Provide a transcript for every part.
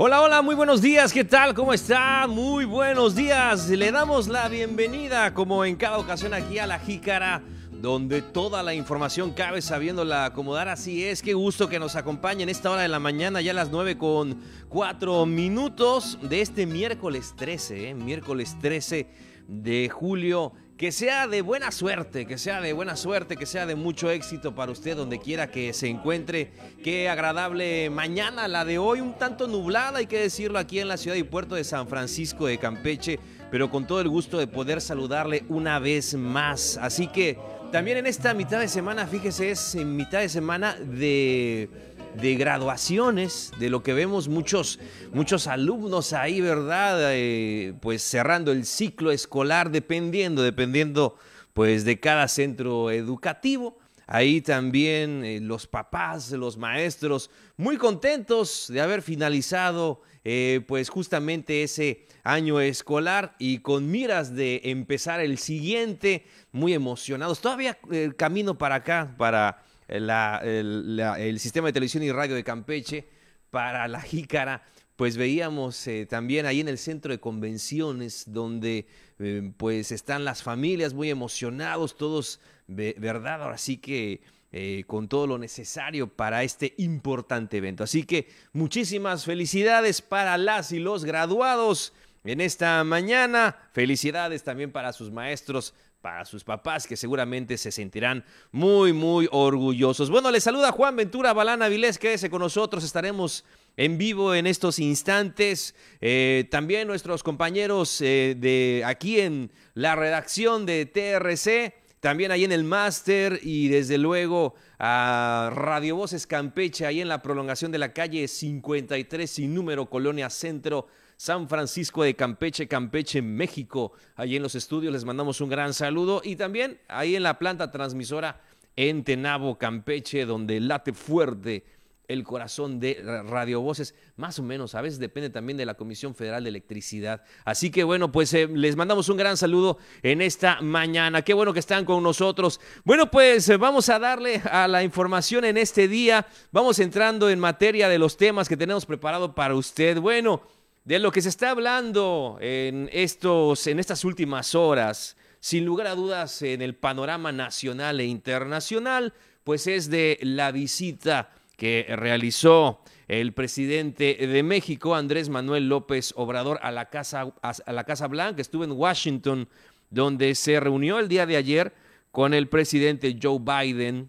Hola, hola, muy buenos días, ¿qué tal? ¿Cómo está? Muy buenos días. Le damos la bienvenida, como en cada ocasión, aquí a la Jícara, donde toda la información cabe sabiéndola acomodar. Así es, qué gusto que nos acompañen esta hora de la mañana, ya a las 9 con 4 minutos de este miércoles 13, ¿eh? miércoles 13 de julio que sea de buena suerte, que sea de buena suerte, que sea de mucho éxito para usted donde quiera que se encuentre. Qué agradable mañana la de hoy, un tanto nublada, hay que decirlo, aquí en la ciudad y puerto de San Francisco de Campeche, pero con todo el gusto de poder saludarle una vez más. Así que también en esta mitad de semana, fíjese, es en mitad de semana de de graduaciones, de lo que vemos muchos, muchos alumnos ahí, ¿verdad? Eh, pues cerrando el ciclo escolar, dependiendo, dependiendo pues de cada centro educativo. Ahí también eh, los papás, los maestros, muy contentos de haber finalizado eh, pues justamente ese año escolar y con miras de empezar el siguiente, muy emocionados. Todavía el camino para acá, para el, sistema de televisión y radio de Campeche para la Jícara, pues veíamos eh, también ahí en el centro de convenciones donde eh, pues están las familias muy emocionados, todos, ¿verdad? Ahora sí que eh, con todo lo necesario para este importante evento. Así que muchísimas felicidades para las y los graduados en esta mañana. Felicidades también para sus maestros para sus papás que seguramente se sentirán muy, muy orgullosos. Bueno, les saluda Juan Ventura Balana Vilés, quédese con nosotros, estaremos en vivo en estos instantes. Eh, también nuestros compañeros eh, de aquí en la redacción de TRC, también ahí en el máster y desde luego a Radio Voces Campeche, ahí en la prolongación de la calle 53 sin número Colonia Centro San Francisco de Campeche, Campeche, México. Allí en los estudios les mandamos un gran saludo y también ahí en la planta transmisora en Tenabo, Campeche, donde late fuerte el corazón de Radio Voces, más o menos, a veces depende también de la Comisión Federal de Electricidad. Así que bueno, pues eh, les mandamos un gran saludo en esta mañana. Qué bueno que están con nosotros. Bueno, pues eh, vamos a darle a la información en este día. Vamos entrando en materia de los temas que tenemos preparado para usted. Bueno, de lo que se está hablando en, estos, en estas últimas horas, sin lugar a dudas en el panorama nacional e internacional, pues es de la visita que realizó el presidente de México, Andrés Manuel López Obrador, a la Casa, a la casa Blanca. Estuvo en Washington, donde se reunió el día de ayer con el presidente Joe Biden,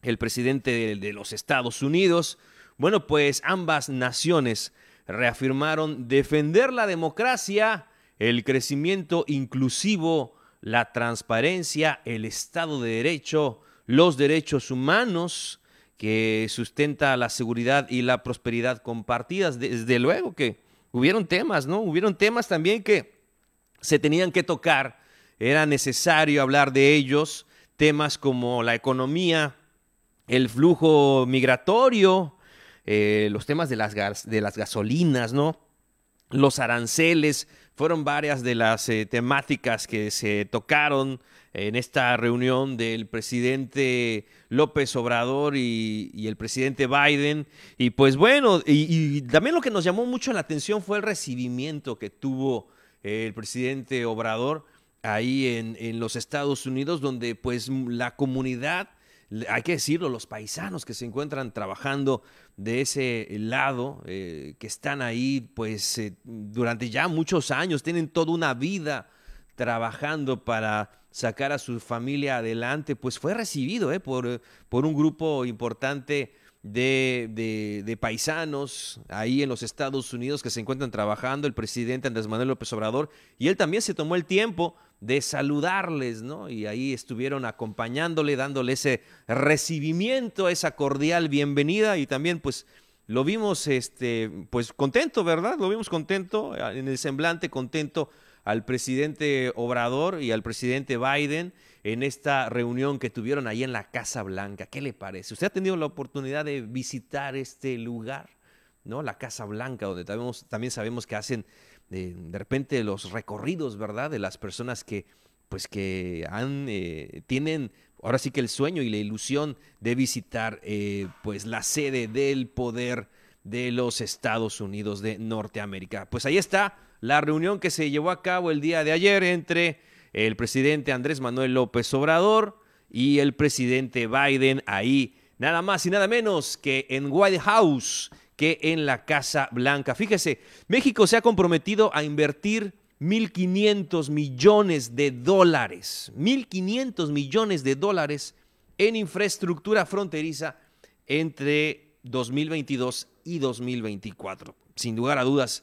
el presidente de los Estados Unidos. Bueno, pues ambas naciones reafirmaron defender la democracia, el crecimiento inclusivo, la transparencia, el Estado de Derecho, los derechos humanos que sustenta la seguridad y la prosperidad compartidas. Desde luego que hubieron temas, ¿no? Hubieron temas también que se tenían que tocar, era necesario hablar de ellos, temas como la economía, el flujo migratorio, eh, los temas de las, de las gasolinas, ¿no? Los aranceles, fueron varias de las eh, temáticas que se tocaron en esta reunión del presidente López Obrador y, el presidente Biden. Y pues bueno, y, también lo que nos llamó mucho la atención fue el recibimiento que tuvo el presidente Obrador ahí en, en los Estados Unidos, donde pues la comunidad hay que decirlo, los paisanos que se encuentran trabajando de ese lado, eh, que están ahí pues eh, durante ya muchos años, tienen toda una vida trabajando para sacar a su familia adelante, pues fue recibido eh, por, por un grupo importante de, de, paisanos ahí en los Estados Unidos que se encuentran trabajando, el presidente Andrés Manuel López Obrador, y él también se tomó el tiempo de saludarles, ¿no? Y ahí estuvieron acompañándole, dándole ese recibimiento, esa cordial bienvenida y también pues lo vimos este pues contento, ¿verdad? Lo vimos contento en el semblante contento al presidente Obrador y al presidente Biden en esta reunión que tuvieron ahí en la Casa Blanca. ¿Qué le parece? ¿Usted ha tenido la oportunidad de visitar este lugar? ¿No? La Casa Blanca, donde también sabemos que hacen de, repente los recorridos, ¿verdad? De las personas que, pues que han, eh, tienen ahora sí que el sueño y la ilusión de visitar, eh, pues la sede del poder de los Estados Unidos de Norteamérica. Pues ahí está la reunión que se llevó a cabo el día de ayer entre el presidente Andrés Manuel López Obrador y el presidente Biden ahí, nada más y nada menos que en White House, que en la Casa Blanca. Fíjese, México se ha comprometido a invertir 1.500 millones de dólares, 1.500 millones de dólares en infraestructura fronteriza entre 2022 y 2024. Sin lugar a dudas,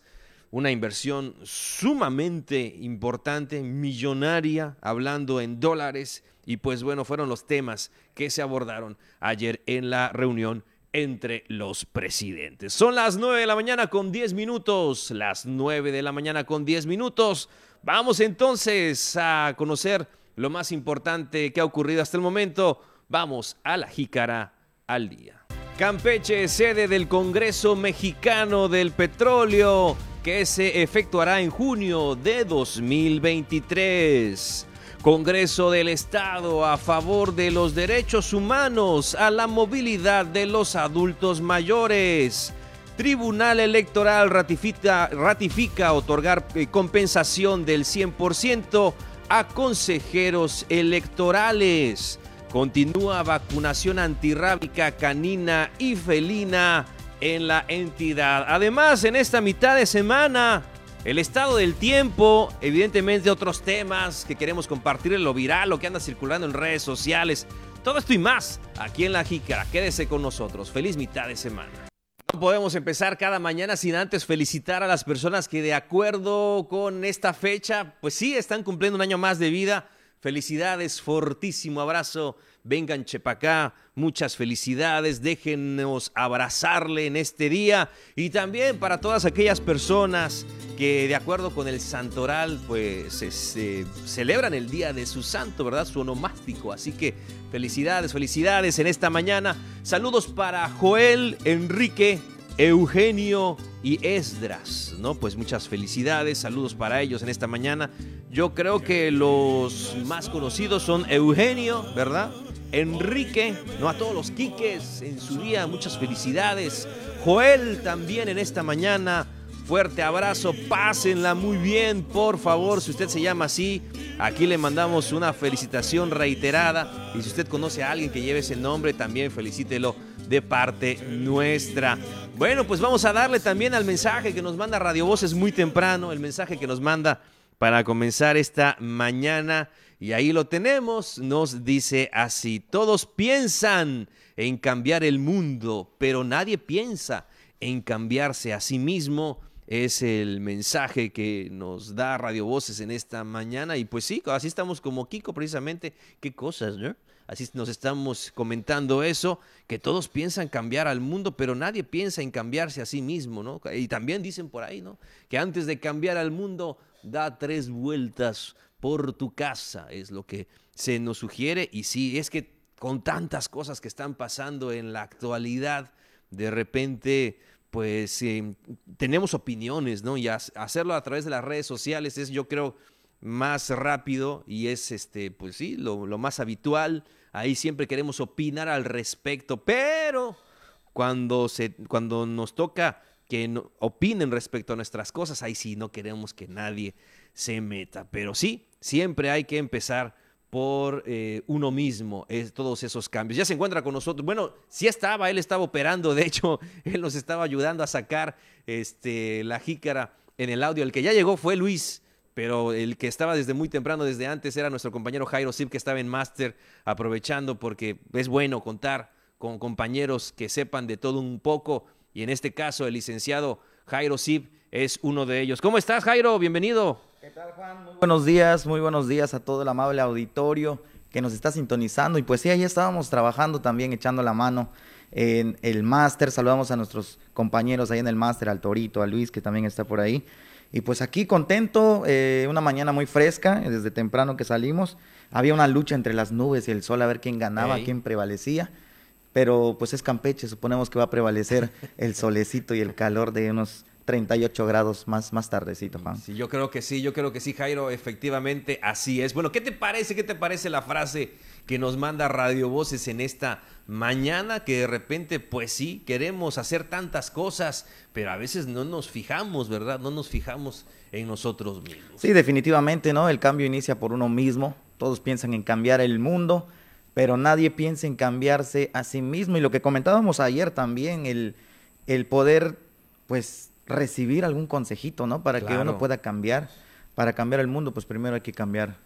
una inversión sumamente importante, millonaria, hablando en dólares. Y pues bueno, fueron los temas que se abordaron ayer en la reunión entre los presidentes. Son las 9 de la mañana con 10 minutos, las 9 de la mañana con 10 minutos. Vamos entonces a conocer lo más importante que ha ocurrido hasta el momento. Vamos a la jícara al día. Campeche, sede del Congreso Mexicano del Petróleo, que se efectuará en junio de 2023. Congreso del Estado a favor de los derechos humanos, a la movilidad de los adultos mayores. Tribunal Electoral ratifica, ratifica otorgar eh, compensación del 100% a consejeros electorales. Continúa vacunación antirrábica canina y felina en la entidad. Además, en esta mitad de semana el estado del tiempo, evidentemente otros temas que queremos compartir lo viral, lo que anda circulando en redes sociales. Todo esto y más aquí en La Jícara. Quédese con nosotros. Feliz mitad de semana. No podemos empezar cada mañana sin antes felicitar a las personas que de acuerdo con esta fecha, pues sí, están cumpliendo un año más de vida. Felicidades, fortísimo abrazo vengan Chepacá, muchas felicidades, déjenos abrazarle en este día y también para todas aquellas personas que de acuerdo con el santoral pues este, celebran el día de su santo, ¿verdad? Su onomástico, así que felicidades, felicidades en esta mañana. Saludos para Joel, Enrique, Eugenio y Esdras, ¿no? Pues muchas felicidades, saludos para ellos en esta mañana. Yo creo que los más conocidos son Eugenio, ¿verdad? Enrique, no a todos los Quiques en su día, muchas felicidades. Joel también en esta mañana, fuerte abrazo, pásenla muy bien, por favor, si usted se llama así, aquí le mandamos una felicitación reiterada y si usted conoce a alguien que lleve ese nombre, también felicítelo de parte nuestra. Bueno, pues vamos a darle también al mensaje que nos manda Radio Voces muy temprano, el mensaje que nos manda para comenzar esta mañana. Y ahí lo tenemos, nos dice así, todos piensan en cambiar el mundo, pero nadie piensa en cambiarse a sí mismo. Es el mensaje que nos da Radio Voces en esta mañana. Y pues sí, así estamos como Kiko precisamente. Qué cosas, ¿no? Así nos estamos comentando eso, que todos piensan cambiar al mundo, pero nadie piensa en cambiarse a sí mismo, ¿no? Y también dicen por ahí, ¿no? Que antes de cambiar al mundo, da tres vueltas por tu casa, es lo que se nos sugiere. Y sí, es que con tantas cosas que están pasando en la actualidad, de repente, pues eh, tenemos opiniones, ¿no? Y hacerlo a través de las redes sociales es, yo creo, más rápido y es, este, pues sí, lo, lo más habitual. Ahí siempre queremos opinar al respecto, pero cuando, se, cuando nos toca que no, opinen respecto a nuestras cosas, ahí sí no queremos que nadie se meta. Pero sí, siempre hay que empezar por eh, uno mismo, todos esos cambios. Ya se encuentra con nosotros. Bueno, sí estaba, él estaba operando, de hecho, él nos estaba ayudando a sacar este, la jícara en el audio. El que ya llegó fue Luis, pero el que estaba desde muy temprano, desde antes, era nuestro compañero Jairo Sip, que estaba en máster, aprovechando porque es bueno contar con compañeros que sepan de todo un poco. Y en este caso, el licenciado Jairo Sip es uno de ellos. ¿Cómo estás, Jairo? Bienvenido. ¿Qué tal, Juan? Muy buenos días, muy buenos días a todo el amable auditorio que nos está sintonizando. Y pues sí, ahí estábamos trabajando también, echando la mano en el máster. Saludamos a nuestros compañeros ahí en el máster, al Torito, a Luis, que también está por ahí. Y pues aquí contento, eh, una mañana muy fresca, desde temprano que salimos. Había una lucha entre las nubes y el sol a ver quién ganaba, quién prevalecía. Pero pues es Campeche, suponemos que va a prevalecer el solecito y el calor de unos 38 grados más, más tardecito, Juan. Sí, yo creo que sí, yo creo que sí, Jairo, efectivamente así es. Bueno, ¿qué te parece, qué te parece la frase que nos manda Radio Voces en esta mañana, que de repente, pues sí, queremos hacer tantas cosas, pero a veces no nos fijamos, ¿verdad? No nos fijamos en nosotros mismos. Sí, definitivamente, ¿no? El cambio inicia por uno mismo. Todos piensan en cambiar el mundo, pero nadie piensa en cambiarse a sí mismo. Y lo que comentábamos ayer también, el, el poder, pues, recibir algún consejito, ¿no? Para que uno pueda cambiar. Para cambiar el mundo, pues primero hay que cambiar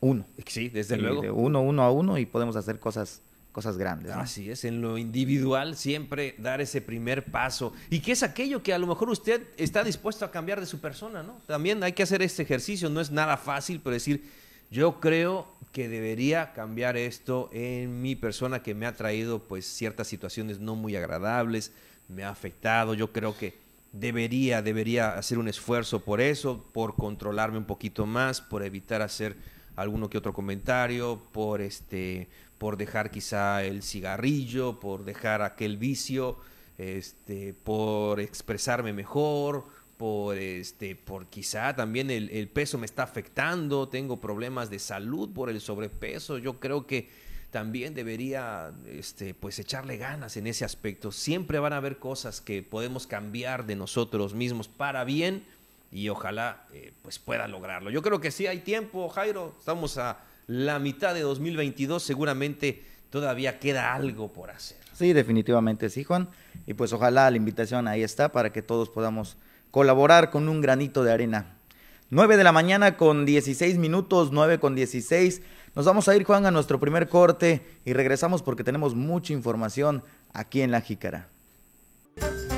uno. Sí, desde luego. De uno, uno a uno y podemos hacer cosas cosas grandes. Así es, en lo individual siempre dar ese primer paso. ¿Y qué es aquello que a lo mejor usted está dispuesto a cambiar de su persona? ¿no? También hay que hacer este ejercicio, no es nada fácil, pero decir, yo creo que debería cambiar esto en mi persona que me ha traído pues ciertas situaciones no muy agradables, me ha afectado, yo creo que debería, debería hacer un esfuerzo por eso, por controlarme un poquito más, por evitar hacer alguno que otro comentario, por este por dejar quizá el cigarrillo, por dejar aquel vicio, este, por expresarme mejor, por este, por quizá también el, peso me está afectando, tengo problemas de salud por el sobrepeso. Yo creo que también debería este, pues echarle ganas en ese aspecto. Siempre van a haber cosas que podemos cambiar de nosotros mismos para bien y ojalá eh, pues pueda lograrlo. Yo creo que sí hay tiempo, Jairo. Estamos a la mitad de 2022, seguramente todavía queda algo por hacer. Sí, definitivamente sí, Juan. Y pues ojalá la invitación ahí está para que todos podamos colaborar con un granito de arena. 9 de la mañana con 16 minutos, 9 con 16. Nos vamos a ir, Juan, a nuestro primer corte y regresamos porque tenemos mucha información aquí en La Jícara.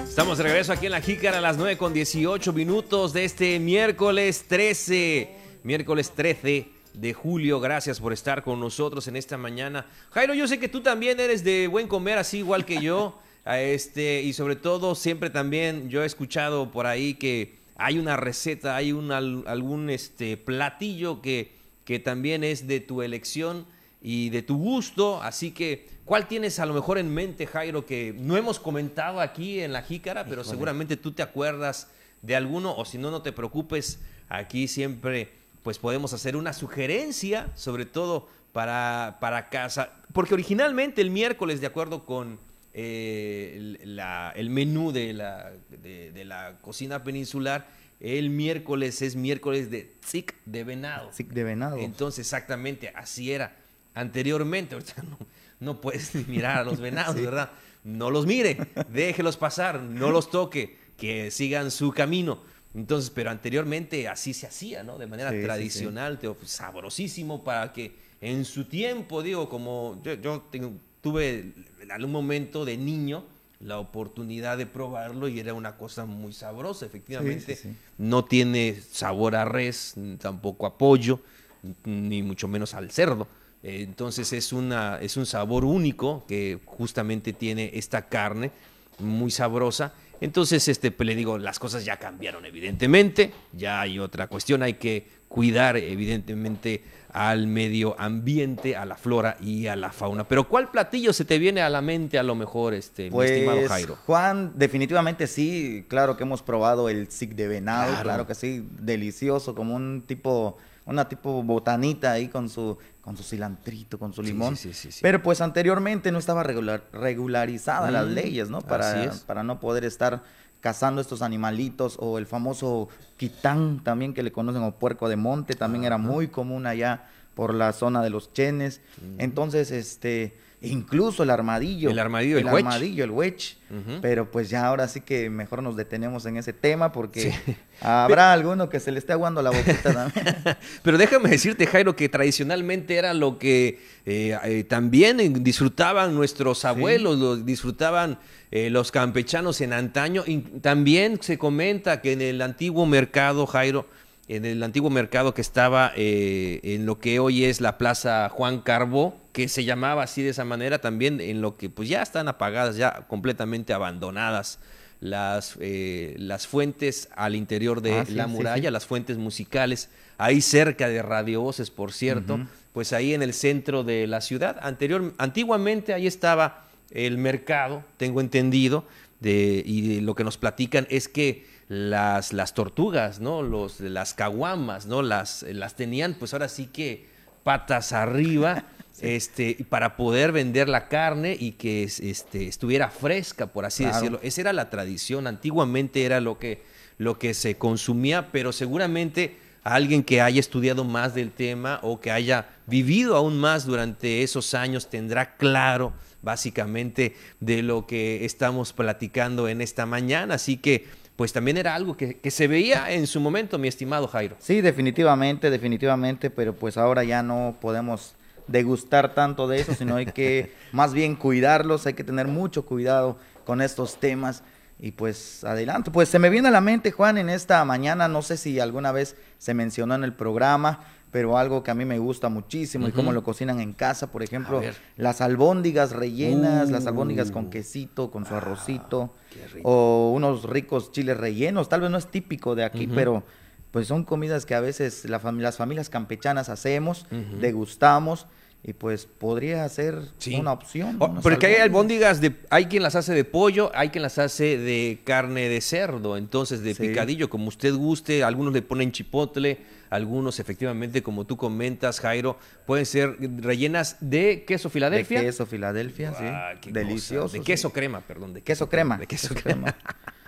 Estamos de regreso aquí en La Jícara a las 9 con 18 minutos de este miércoles 13. Miércoles 13 de julio. Gracias por estar con nosotros en esta mañana. Jairo, yo sé que tú también eres de buen comer, así igual que yo. Este, y sobre todo, siempre también yo he escuchado por ahí que hay una receta, hay un, algún este, platillo que, que también es de tu elección y de tu gusto. Así que, ¿cuál tienes a lo mejor en mente, Jairo, que no hemos comentado aquí en la jícara, pero seguramente tú te acuerdas de alguno, o si no, no te preocupes, aquí siempre pues podemos hacer una sugerencia, sobre todo para, para casa, porque originalmente el miércoles, de acuerdo con eh, el, menú de la, de, la cocina peninsular, el miércoles es miércoles de tzik de venado. Tzik de venado. Entonces, exactamente, así era anteriormente. Ahorita no, no puedes mirar a los venados, ¿verdad? No los mire, déjelos pasar, no los toque, que sigan su camino. Entonces, pero anteriormente así se hacía, ¿no? De manera tradicional, sabrosísimo para que en su tiempo, digo, como yo, tuve en algún momento de niño la oportunidad de probarlo y era una cosa muy sabrosa, efectivamente. No tiene sabor a res, tampoco a pollo, ni mucho menos al cerdo. Entonces es, una, es un sabor único que justamente tiene esta carne muy sabrosa entonces, este, pues, le digo, las cosas ya cambiaron, evidentemente, ya hay otra cuestión, hay que cuidar, evidentemente, al medio ambiente, a la flora y a la fauna. Pero ¿cuál platillo se te viene a la mente a lo mejor, este, pues, mi estimado Jairo? Juan, definitivamente sí, claro que hemos probado el sic de venado, claro que sí, delicioso, como un tipo una tipo botanita ahí con su, con su cilantrito, con su limón. Sí, sí, sí, Pero pues anteriormente no estaba regular, regularizada las mm, leyes, ¿no? Para, para no poder estar cazando estos animalitos o el famoso quitán también que le conocen o puerco de monte también era muy común allá por la zona de los chenes. Entonces, este, incluso el armadillo. El armadillo, el, el armadillo, el wedge. Pero pues ya ahora sí que mejor nos detenemos en ese tema porque habrá alguno que se le esté aguando la boquita también. Pero déjame decirte, Jairo, que tradicionalmente era lo que eh, eh, también disfrutaban nuestros abuelos, lo disfrutaban eh, los campechanos en antaño. Y también se comenta que en el antiguo mercado, Jairo, en el antiguo mercado que estaba en lo que hoy es la Plaza Juan Carbó, que se llamaba así de esa manera también, en lo que pues ya están apagadas, ya completamente abandonadas las, eh, las fuentes al interior de ah, la muralla, las fuentes musicales, ahí cerca de Radio Voces, por cierto, pues ahí en el centro de la ciudad. Anterior, antiguamente ahí estaba el mercado, tengo entendido, de, y lo que nos platican es que las, las tortugas, ¿no? Los, las caguamas, ¿no? Las, las tenían, pues ahora sí que patas arriba este, para poder vender la carne y que este, estuviera fresca, por así decirlo. Esa era la tradición, antiguamente era lo que, lo que se consumía, pero seguramente alguien que haya estudiado más del tema o que haya vivido aún más durante esos años tendrá claro básicamente de lo que estamos platicando en esta mañana. Así que pues también era algo que, se veía en su momento, mi estimado Jairo. Sí, definitivamente, definitivamente, pero pues ahora ya no podemos degustar tanto de eso, sino hay que más bien cuidarlos, hay que tener mucho cuidado con estos temas. Y pues adelante, pues se me viene a la mente, Juan, en esta mañana, no sé si alguna vez se mencionó en el programa, pero algo que a mí me gusta muchísimo y cómo lo cocinan en casa, por ejemplo, las albóndigas rellenas, las albóndigas con uh. quesito, con su arrocito, ah, o unos ricos chiles rellenos, tal vez no es típico de aquí, pero pues son comidas que a veces las familias campechanas hacemos, degustamos y pues podría ser una opción. Oh, porque hay albóndigas, de, hay quien las hace de pollo, hay quien las hace de carne de cerdo, entonces de picadillo, como usted guste, algunos le ponen chipotle, algunos efectivamente, como tú comentas, Jairo, pueden ser rellenas de queso Filadelfia. De queso Filadelfia, sí. Delicioso. De queso crema, perdón. De queso, crema. De queso, crema.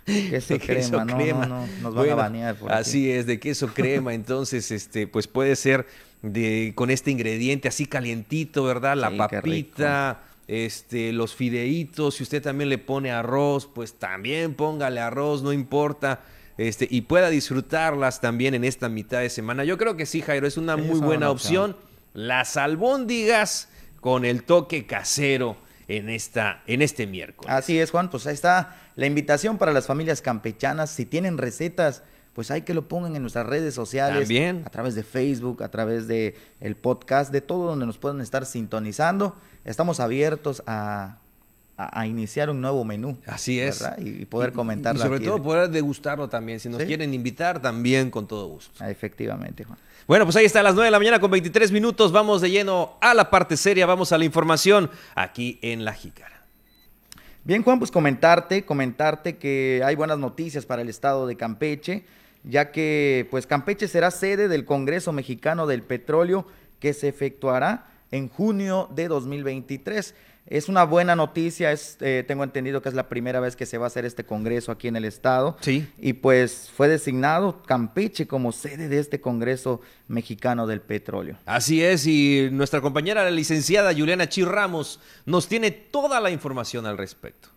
queso, crema, no, No, no, nos van a banear. así es, de queso crema, entonces, este, pues puede ser de, con este ingrediente así calientito, ¿verdad? La papita, este, los fideitos, si usted también le pone arroz, pues también póngale arroz, no importa. Este, y pueda disfrutarlas también en esta mitad de semana. Yo creo que sí, Jairo, es una muy buena opción. Las albóndigas con el toque casero en, esta, en este miércoles. Así es, Juan, pues ahí está la invitación para las familias campechanas. Si tienen recetas pues hay que lo pongan en nuestras redes sociales, También. a través de Facebook, a través de el podcast, de todo donde nos puedan estar sintonizando. Estamos abiertos a, iniciar un nuevo menú. Así es. Y, poder comentarlo. Y sobre todo poder degustarlo también. Si nos quieren invitar, también con todo gusto. Ah, efectivamente, Juan. Bueno, pues ahí está a las 9 de la mañana con 23 minutos. Vamos de lleno a la parte seria, vamos a la información aquí en La Jícara. Bien, Juan, pues comentarte, comentarte que hay buenas noticias para el estado de Campeche ya que pues Campeche será sede del Congreso Mexicano del Petróleo que se efectuará en junio de 2023. Es una buena noticia, es, eh, tengo entendido que es la primera vez que se va a hacer este congreso aquí en el estado. Sí. Y pues fue designado Campeche como sede de este Congreso Mexicano del Petróleo. Así es, y nuestra compañera, la licenciada Juliana Chi Ramos, nos tiene toda la información al respecto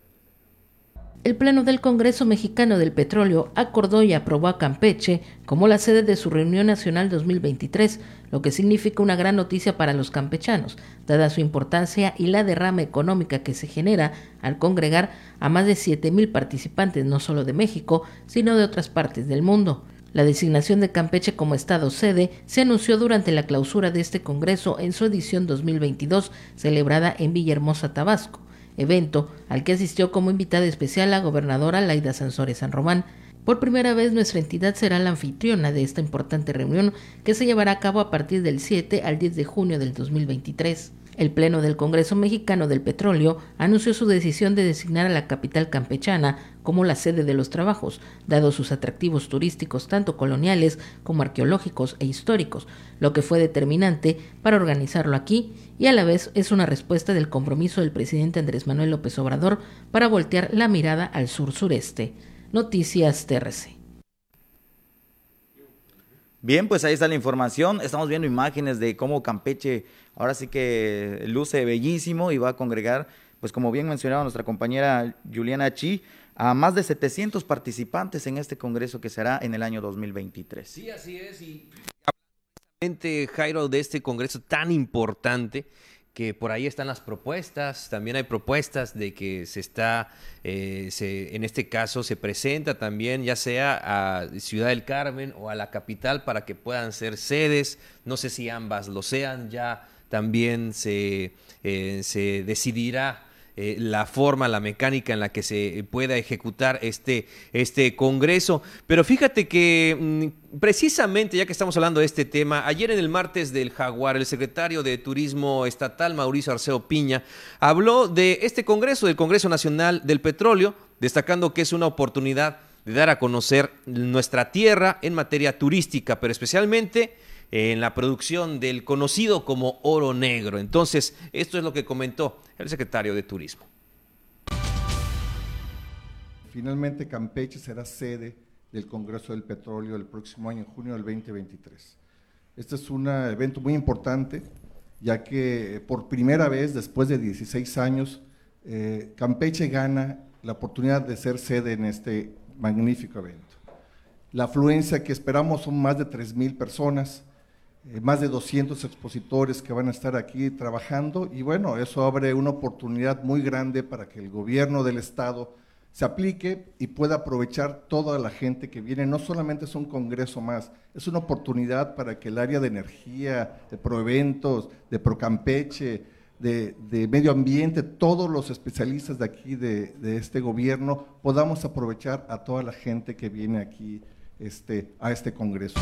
el Pleno del Congreso Mexicano del Petróleo acordó y aprobó a Campeche como la sede de su reunión nacional 2023, lo que significa una gran noticia para los campechanos, dada su importancia y la derrama económica que se genera al congregar a más de 7.000 participantes no solo de México, sino de otras partes del mundo. La designación de Campeche como Estado sede se anunció durante la clausura de este Congreso en su edición 2022, celebrada en Villahermosa, Tabasco evento al que asistió como invitada especial la gobernadora Laida Sansores San Román. Por primera vez nuestra entidad será la anfitriona de esta importante reunión que se llevará a cabo a partir del 7 al 10 de junio del 2023. El Pleno del Congreso Mexicano del Petróleo anunció su decisión de designar a la capital campechana como la sede de los trabajos, dado sus atractivos turísticos tanto coloniales como arqueológicos e históricos, lo que fue determinante para organizarlo aquí y a la vez es una respuesta del compromiso del presidente Andrés Manuel López Obrador para voltear la mirada al sur-sureste. Noticias TRC. Bien, pues ahí está la información. Estamos viendo imágenes de cómo Campeche ahora sí que luce bellísimo y va a congregar, pues como bien mencionaba nuestra compañera Juliana Chi, a más de 700 participantes en este congreso que será en el año 2023. Sí, así es. Y Jairo, de este congreso tan importante, que por ahí están las propuestas, también hay propuestas de que se está, eh, se, en este caso se presenta también ya sea a Ciudad del Carmen o a la capital para que puedan ser sedes, no sé si ambas lo sean, ya también se, eh, se decidirá eh, la forma, la mecánica en la que se pueda ejecutar este, este Congreso. Pero fíjate que mm, precisamente, ya que estamos hablando de este tema, ayer en el martes del Jaguar, el secretario de Turismo Estatal, Mauricio Arceo Piña, habló de este Congreso, del Congreso Nacional del Petróleo, destacando que es una oportunidad de dar a conocer nuestra tierra en materia turística, pero especialmente en la producción del conocido como oro negro. Entonces, esto es lo que comentó el secretario de Turismo. Finalmente, Campeche será sede del Congreso del Petróleo el próximo año, en junio del 2023. Este es un evento muy importante, ya que por primera vez, después de 16 años, eh, Campeche gana la oportunidad de ser sede en este magnífico evento. La afluencia que esperamos son más de 3.000 personas, eh, más de 200 expositores que van a estar aquí trabajando y bueno, eso abre una oportunidad muy grande para que el gobierno del estado se aplique y pueda aprovechar toda la gente que viene. No solamente es un congreso más, es una oportunidad para que el área de energía, de proeventos, de Procampeche, de, de medio ambiente, todos los especialistas de aquí, de, de, este gobierno, podamos aprovechar a toda la gente que viene aquí este, a este congreso.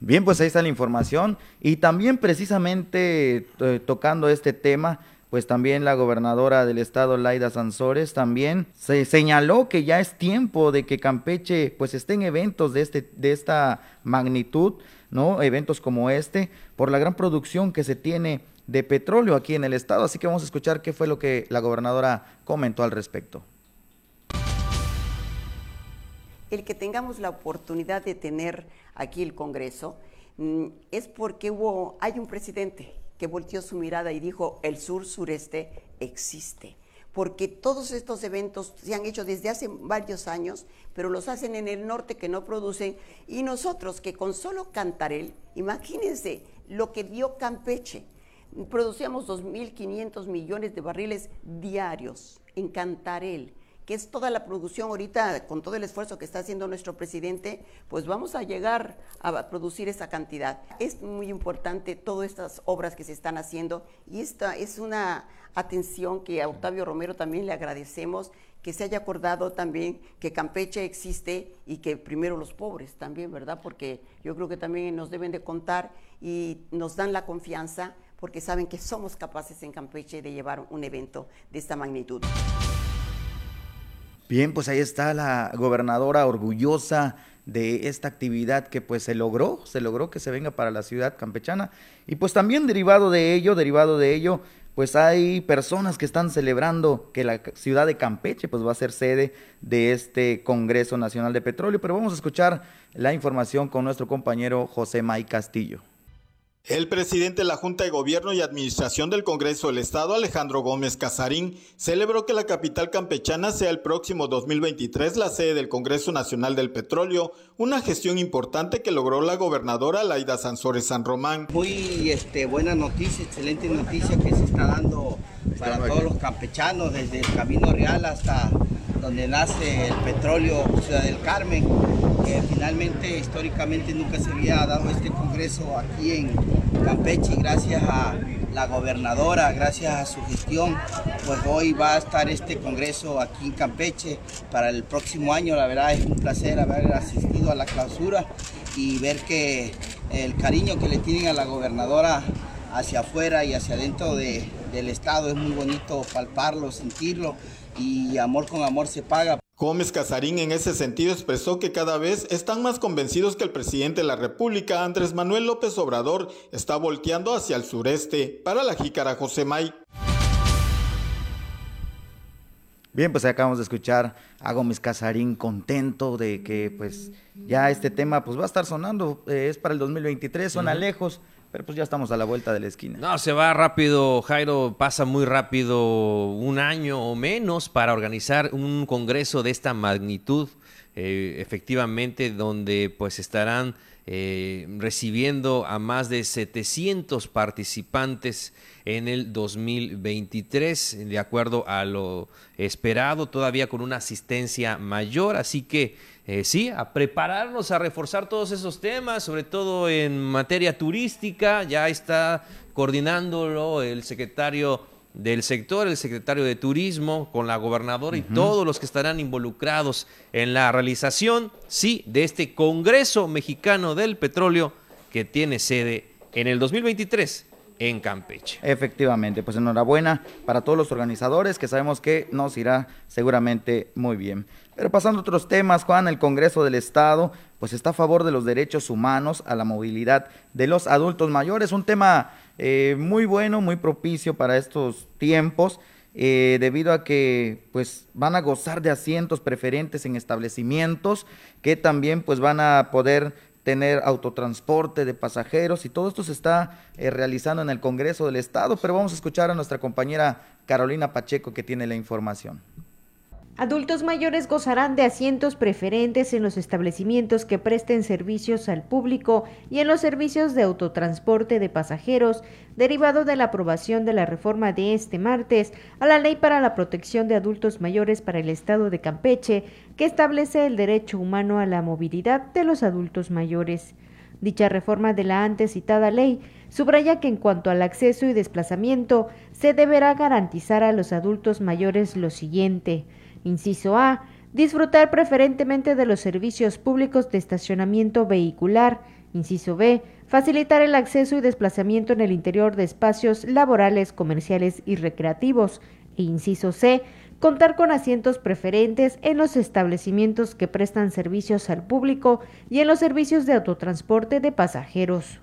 Bien, pues ahí está la información. Y también precisamente tocando este tema, pues también la gobernadora del estado, Laida Sansores, también se señaló que ya es tiempo de que Campeche pues esté en eventos de, este, de esta magnitud, ¿no? Eventos como este, por la gran producción que se tiene de petróleo aquí en el estado. Así que vamos a escuchar qué fue lo que la gobernadora comentó al respecto. El que tengamos la oportunidad de tener aquí el Congreso mm, es porque hubo, hay un presidente que volteó su mirada y dijo, el sur-sureste existe. Porque todos estos eventos se han hecho desde hace varios años, pero los hacen en el norte que no producen. Y nosotros que con solo Cantarel, imagínense lo que dio Campeche, producíamos 2.500 millones de barriles diarios en Cantarel que es toda la producción ahorita, con todo el esfuerzo que está haciendo nuestro presidente, pues vamos a llegar a producir esa cantidad. Es muy importante todas estas obras que se están haciendo y esta es una atención que a Octavio Romero también le agradecemos, que se haya acordado también que Campeche existe y que primero los pobres también, ¿verdad? Porque yo creo que también nos deben de contar y nos dan la confianza porque saben que somos capaces en Campeche de llevar un evento de esta magnitud. Bien, pues ahí está la gobernadora orgullosa de esta actividad que pues se logró, se logró que se venga para la ciudad campechana y pues también derivado de ello, derivado de ello, pues hay personas que están celebrando que la ciudad de Campeche pues va a ser sede de este Congreso Nacional de Petróleo, pero vamos a escuchar la información con nuestro compañero José May Castillo. El presidente de la Junta de Gobierno y Administración del Congreso del Estado, Alejandro Gómez Casarín, celebró que la capital campechana sea el próximo 2023 la sede del Congreso Nacional del Petróleo, una gestión importante que logró la gobernadora Laida Sansores San Román. Muy este, buena noticia, excelente noticia que se está dando para todos los campechanos, desde el Camino Real hasta donde nace el petróleo Ciudad del Carmen, finalmente históricamente nunca se había dado este congreso aquí en Campeche y gracias a la gobernadora, gracias a su gestión, pues hoy va a estar este congreso aquí en Campeche para el próximo año. La verdad es un placer haber asistido a la clausura y ver que el cariño que le tienen a la gobernadora hacia afuera y hacia adentro de, del estado es muy bonito palparlo, sentirlo y amor con amor se paga. Gómez Casarín en ese sentido expresó que cada vez están más convencidos que el presidente de la República, Andrés Manuel López Obrador, está volteando hacia el sureste. Para la jícara José May. Bien, pues acabamos de escuchar a Gómez Casarín contento de que pues ya este tema pues va a estar sonando, eh, es para el 2023, suena lejos, pero pues ya estamos a la vuelta de la esquina. No, se va rápido, Jairo, pasa muy rápido un año o menos para organizar un congreso de esta magnitud, eh, efectivamente, donde pues estarán eh, recibiendo a más de 700 participantes en el 2023, de acuerdo a lo esperado, todavía con una asistencia mayor, así que eh, sí, a prepararnos, a reforzar todos esos temas, sobre todo en materia turística. Ya está coordinándolo el secretario del sector, el secretario de Turismo, con la gobernadora y todos los que estarán involucrados en la realización, sí, de este Congreso Mexicano del Petróleo que tiene sede en el 2023 en Campeche. Efectivamente, pues enhorabuena para todos los organizadores que sabemos que nos irá seguramente muy bien. Pero pasando a otros temas, Juan, el Congreso del Estado pues está a favor de los derechos humanos a la movilidad de los adultos mayores, un tema eh, muy bueno, muy propicio para estos tiempos. Eh, debido a que pues van a gozar de asientos preferentes en establecimientos que también pues van a poder tener autotransporte de pasajeros y todo esto se está eh, realizando en el Congreso del Estado, pero vamos a escuchar a nuestra compañera Carolina Pacheco que tiene la información. Adultos mayores gozarán de asientos preferentes en los establecimientos que presten servicios al público y en los servicios de autotransporte de pasajeros, derivado de la aprobación de la reforma de este martes a la Ley para la Protección de Adultos Mayores para el Estado de Campeche, que establece el derecho humano a la movilidad de los adultos mayores. Dicha reforma de la antes citada ley subraya que en cuanto al acceso y desplazamiento se deberá garantizar a los adultos mayores lo siguiente Inciso A. Disfrutar preferentemente de los servicios públicos de estacionamiento vehicular. Inciso B. Facilitar el acceso y desplazamiento en el interior de espacios laborales, comerciales y recreativos. E inciso C. Contar con asientos preferentes en los establecimientos que prestan servicios al público y en los servicios de autotransporte de pasajeros.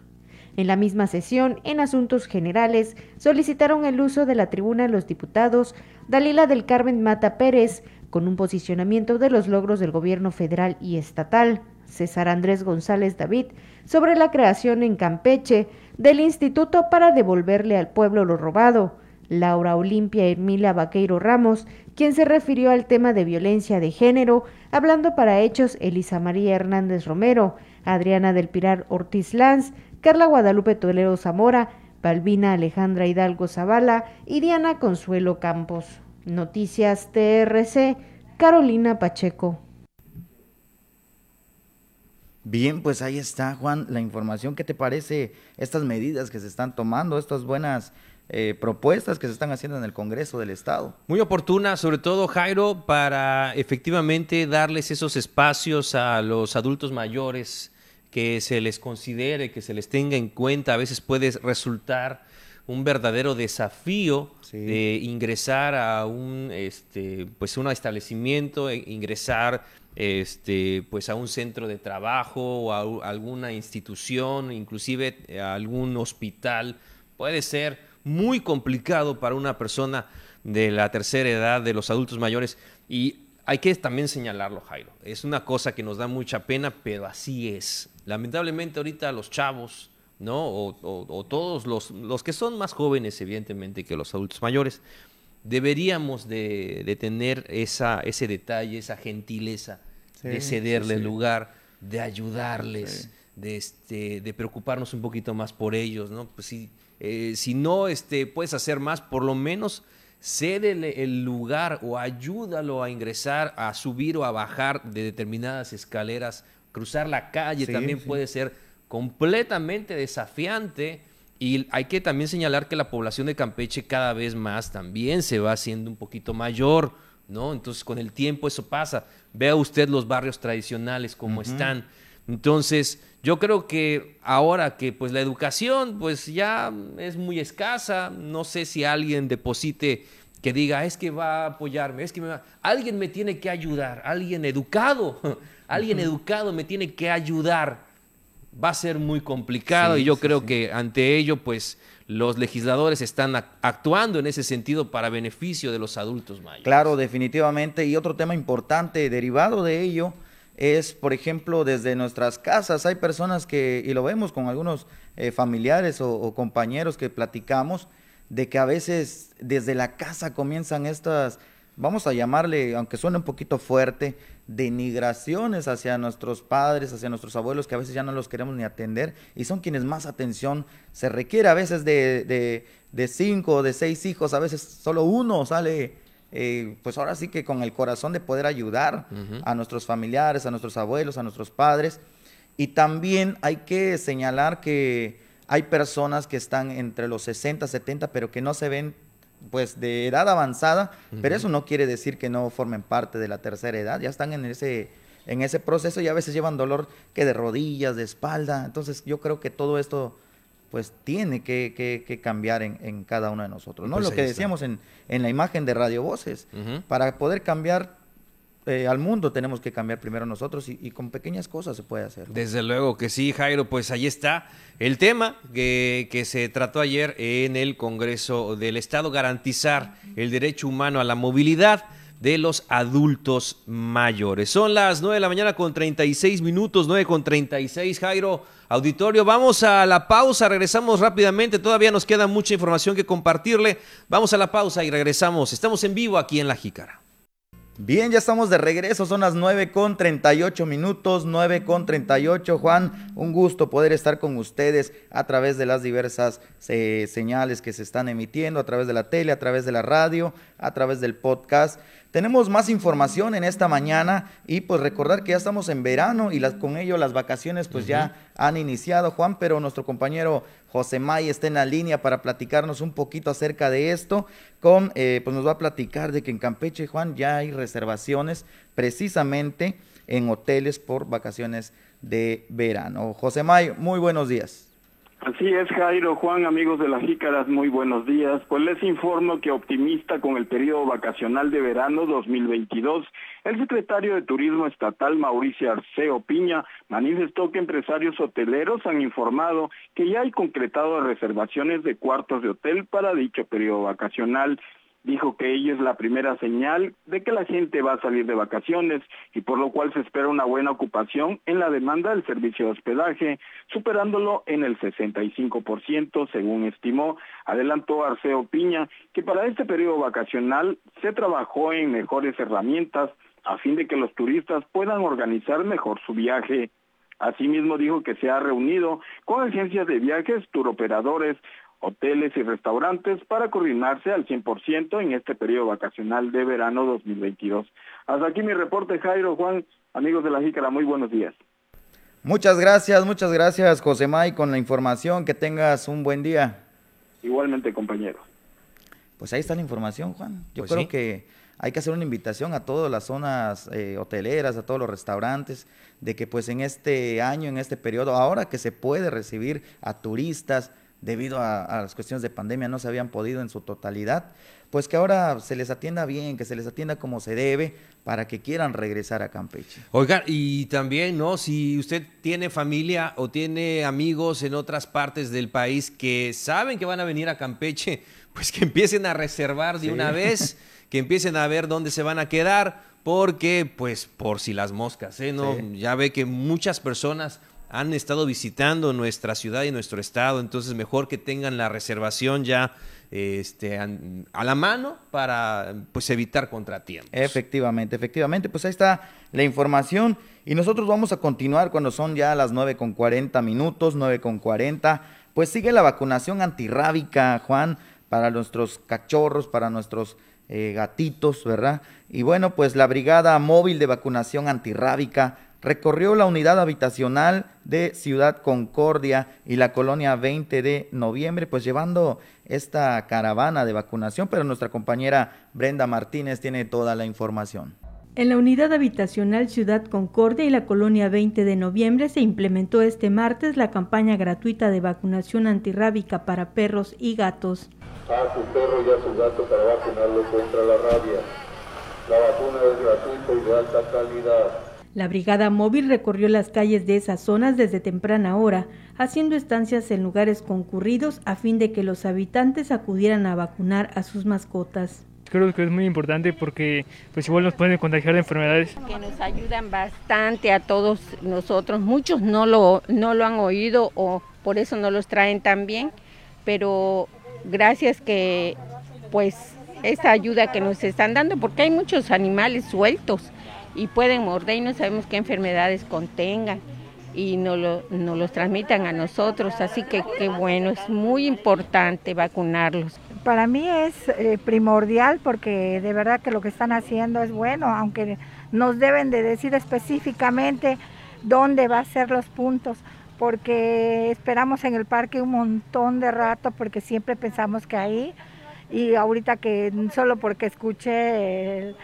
En la misma sesión, en asuntos generales, solicitaron el uso de la tribuna los diputados Dalila del Carmen Mata Pérez, con un posicionamiento de los logros del gobierno federal y estatal, César Andrés González David, sobre la creación en Campeche del Instituto para devolverle al pueblo lo robado, Laura Olimpia Emilia Vaqueiro Ramos, quien se refirió al tema de violencia de género, hablando para hechos Elisa María Hernández Romero, Adriana del Pilar Ortiz Lanz, Carla Guadalupe Toledo Zamora, Balbina Alejandra Hidalgo Zavala y Diana Consuelo Campos. Noticias TRC, Carolina Pacheco. Bien, pues ahí está, Juan, la información. ¿Qué te parece estas medidas que se están tomando, estas buenas eh, propuestas que se están haciendo en el Congreso del Estado? Muy oportuna, sobre todo, Jairo, para efectivamente darles esos espacios a los adultos mayores que se les considere, que se les tenga en cuenta. A veces puede resultar un verdadero desafío de ingresar a un este pues un establecimiento, e ingresar este pues a un centro de trabajo o a, alguna institución, inclusive a algún hospital. Puede ser muy complicado para una persona de la tercera edad, de los adultos mayores y hay que también señalarlo, Jairo. Es una cosa que nos da mucha pena, pero así es. Lamentablemente ahorita los chavos, ¿no? O, todos los, los, que son más jóvenes, evidentemente, que los adultos mayores, deberíamos de, tener esa, ese detalle, esa gentileza de cederle lugar, de ayudarles, de, este, de preocuparnos un poquito más por ellos, ¿no? Pues si, eh, si no este, puedes hacer más, por lo menos cédele el lugar o ayúdalo a ingresar, a subir o a bajar de determinadas escaleras. Cruzar la calle también puede ser completamente desafiante. Y hay que también señalar que la población de Campeche cada vez más también se va haciendo un poquito mayor, ¿no? Entonces con el tiempo eso pasa. Vea usted los barrios tradicionales como están. Entonces, yo creo que ahora que pues la educación pues ya es muy escasa, no sé si alguien deposite que diga, es que va a apoyarme, es que me va... alguien me tiene que ayudar, alguien educado, alguien educado me tiene que ayudar. Va a ser muy complicado y yo creo que ante ello pues los legisladores están actuando en ese sentido para beneficio de los adultos mayores. Claro, definitivamente. Y otro tema importante derivado de ello es, por ejemplo, desde nuestras casas. Hay personas que, y lo vemos con algunos eh, familiares o, compañeros que platicamos, de que a veces desde la casa comienzan estas, vamos a llamarle, aunque suene un poquito fuerte, denigraciones hacia nuestros padres, hacia nuestros abuelos, que a veces ya no los queremos ni atender, y son quienes más atención se requiere. A veces de, de, de cinco o de seis hijos, a veces solo uno sale eh, pues ahora sí que con el corazón de poder ayudar a nuestros familiares, a nuestros abuelos, a nuestros padres. Y también hay que señalar que hay personas que están entre los 60, 70, pero que no se ven pues de edad avanzada, pero eso no quiere decir que no formen parte de la tercera edad, ya están en ese en ese proceso y a veces llevan dolor que de rodillas, de espalda. Entonces yo creo que todo esto pues tiene que, cambiar en, cada uno de nosotros. ¿no? Pues Lo que decíamos en, la imagen de Radio Voces, para poder cambiar eh, al mundo tenemos que cambiar primero nosotros y, con pequeñas cosas se puede hacer. Desde luego que sí, Jairo, pues ahí está el tema que, que, se trató ayer en el Congreso del Estado, garantizar el derecho humano a la movilidad de los adultos mayores. Son las 9 de la mañana con 36 minutos, 9 con 36, Jairo. Auditorio, vamos a la pausa, regresamos rápidamente, todavía nos queda mucha información que compartirle. Vamos a la pausa y regresamos. Estamos en vivo aquí en La Jícara. Bien, ya estamos de regreso, son las 9 con 38 minutos, 9 con 38. Juan, un gusto poder estar con ustedes a través de las diversas eh, señales que se están emitiendo, a través de la tele, a través de la radio, a través del podcast. Tenemos más información en esta mañana y pues recordar que ya estamos en verano y las, con ello las vacaciones pues ya han iniciado, Juan, pero nuestro compañero José May está en la línea para platicarnos un poquito acerca de esto. Con, eh, pues nos va a platicar de que en Campeche, Juan, ya hay reservaciones precisamente en hoteles por vacaciones de verano. José May, muy buenos días. Así es, Jairo, Juan, amigos de las Jícaras, muy buenos días. Pues les informo que optimista con el periodo vacacional de verano 2022, el secretario de Turismo Estatal, Mauricio Arceo Piña, manifestó que empresarios hoteleros han informado que ya hay concretado reservaciones de cuartos de hotel para dicho periodo vacacional dijo que ella es la primera señal de que la gente va a salir de vacaciones y por lo cual se espera una buena ocupación en la demanda del servicio de hospedaje, superándolo en el 65% según estimó. Adelantó Arceo Piña que para este periodo vacacional se trabajó en mejores herramientas a fin de que los turistas puedan organizar mejor su viaje. Asimismo dijo que se ha reunido con agencias de viajes, turoperadores, hoteles y restaurantes para coordinarse al 100% en este periodo vacacional de verano 2022. Hasta aquí mi reporte, Jairo, Juan, amigos de la Jícara, muy buenos días. Muchas gracias, muchas gracias, José May, con la información. Que tengas un buen día. Igualmente, compañero. Pues ahí está la información, Juan. Yo pues creo que hay que hacer una invitación a todas las zonas eh, hoteleras, a todos los restaurantes, de que pues en este año, en este periodo, ahora que se puede recibir a turistas, debido a, las cuestiones de pandemia no se habían podido en su totalidad, pues que ahora se les atienda bien, que se les atienda como se debe para que quieran regresar a Campeche. Oiga, y también, ¿no? Si usted tiene familia o tiene amigos en otras partes del país que saben que van a venir a Campeche, pues que empiecen a reservar de una vez, que empiecen a ver dónde se van a quedar, porque, pues, por si las moscas, ¿eh? ¿No? Ya ve que muchas personas han estado visitando nuestra ciudad y nuestro estado, entonces mejor que tengan la reservación ya este, a la mano para pues evitar contratiempos. Efectivamente, efectivamente, pues ahí está la información y nosotros vamos a continuar cuando son ya las 9 con 40 minutos, 9 con 40, pues sigue la vacunación antirrábica, Juan, para nuestros cachorros, para nuestros eh, gatitos, ¿verdad? Y bueno, pues la Brigada Móvil de Vacunación Antirrábica recorrió la unidad habitacional de Ciudad Concordia y la colonia 20 de noviembre, pues llevando esta caravana de vacunación, pero nuestra compañera Brenda Martínez tiene toda la información. En la unidad habitacional Ciudad Concordia y la colonia 20 de noviembre se implementó este martes la campaña gratuita de vacunación antirrábica para perros y gatos. A su perro y a su gato para vacunarlo contra la rabia. La vacuna es gratuita y de alta calidad. La brigada móvil recorrió las calles de esas zonas desde temprana hora, haciendo estancias en lugares concurridos a fin de que los habitantes acudieran a vacunar a sus mascotas. Creo que es muy importante porque pues igual nos pueden contagiar de enfermedades. Que nos ayudan bastante a todos nosotros. Muchos no lo, no lo han oído o por eso no los traen tan bien, pero gracias que pues esa ayuda que nos están dando, porque hay muchos animales sueltos y pueden morder y no sabemos qué enfermedades contengan y no lo, los transmitan a nosotros, así que qué bueno, es muy importante vacunarlos. Para mí es eh, primordial porque de verdad que lo que están haciendo es bueno, aunque nos deben de decir específicamente dónde va a ser los puntos, porque esperamos en el parque un montón de rato porque siempre pensamos que ahí y ahorita que solo porque escuché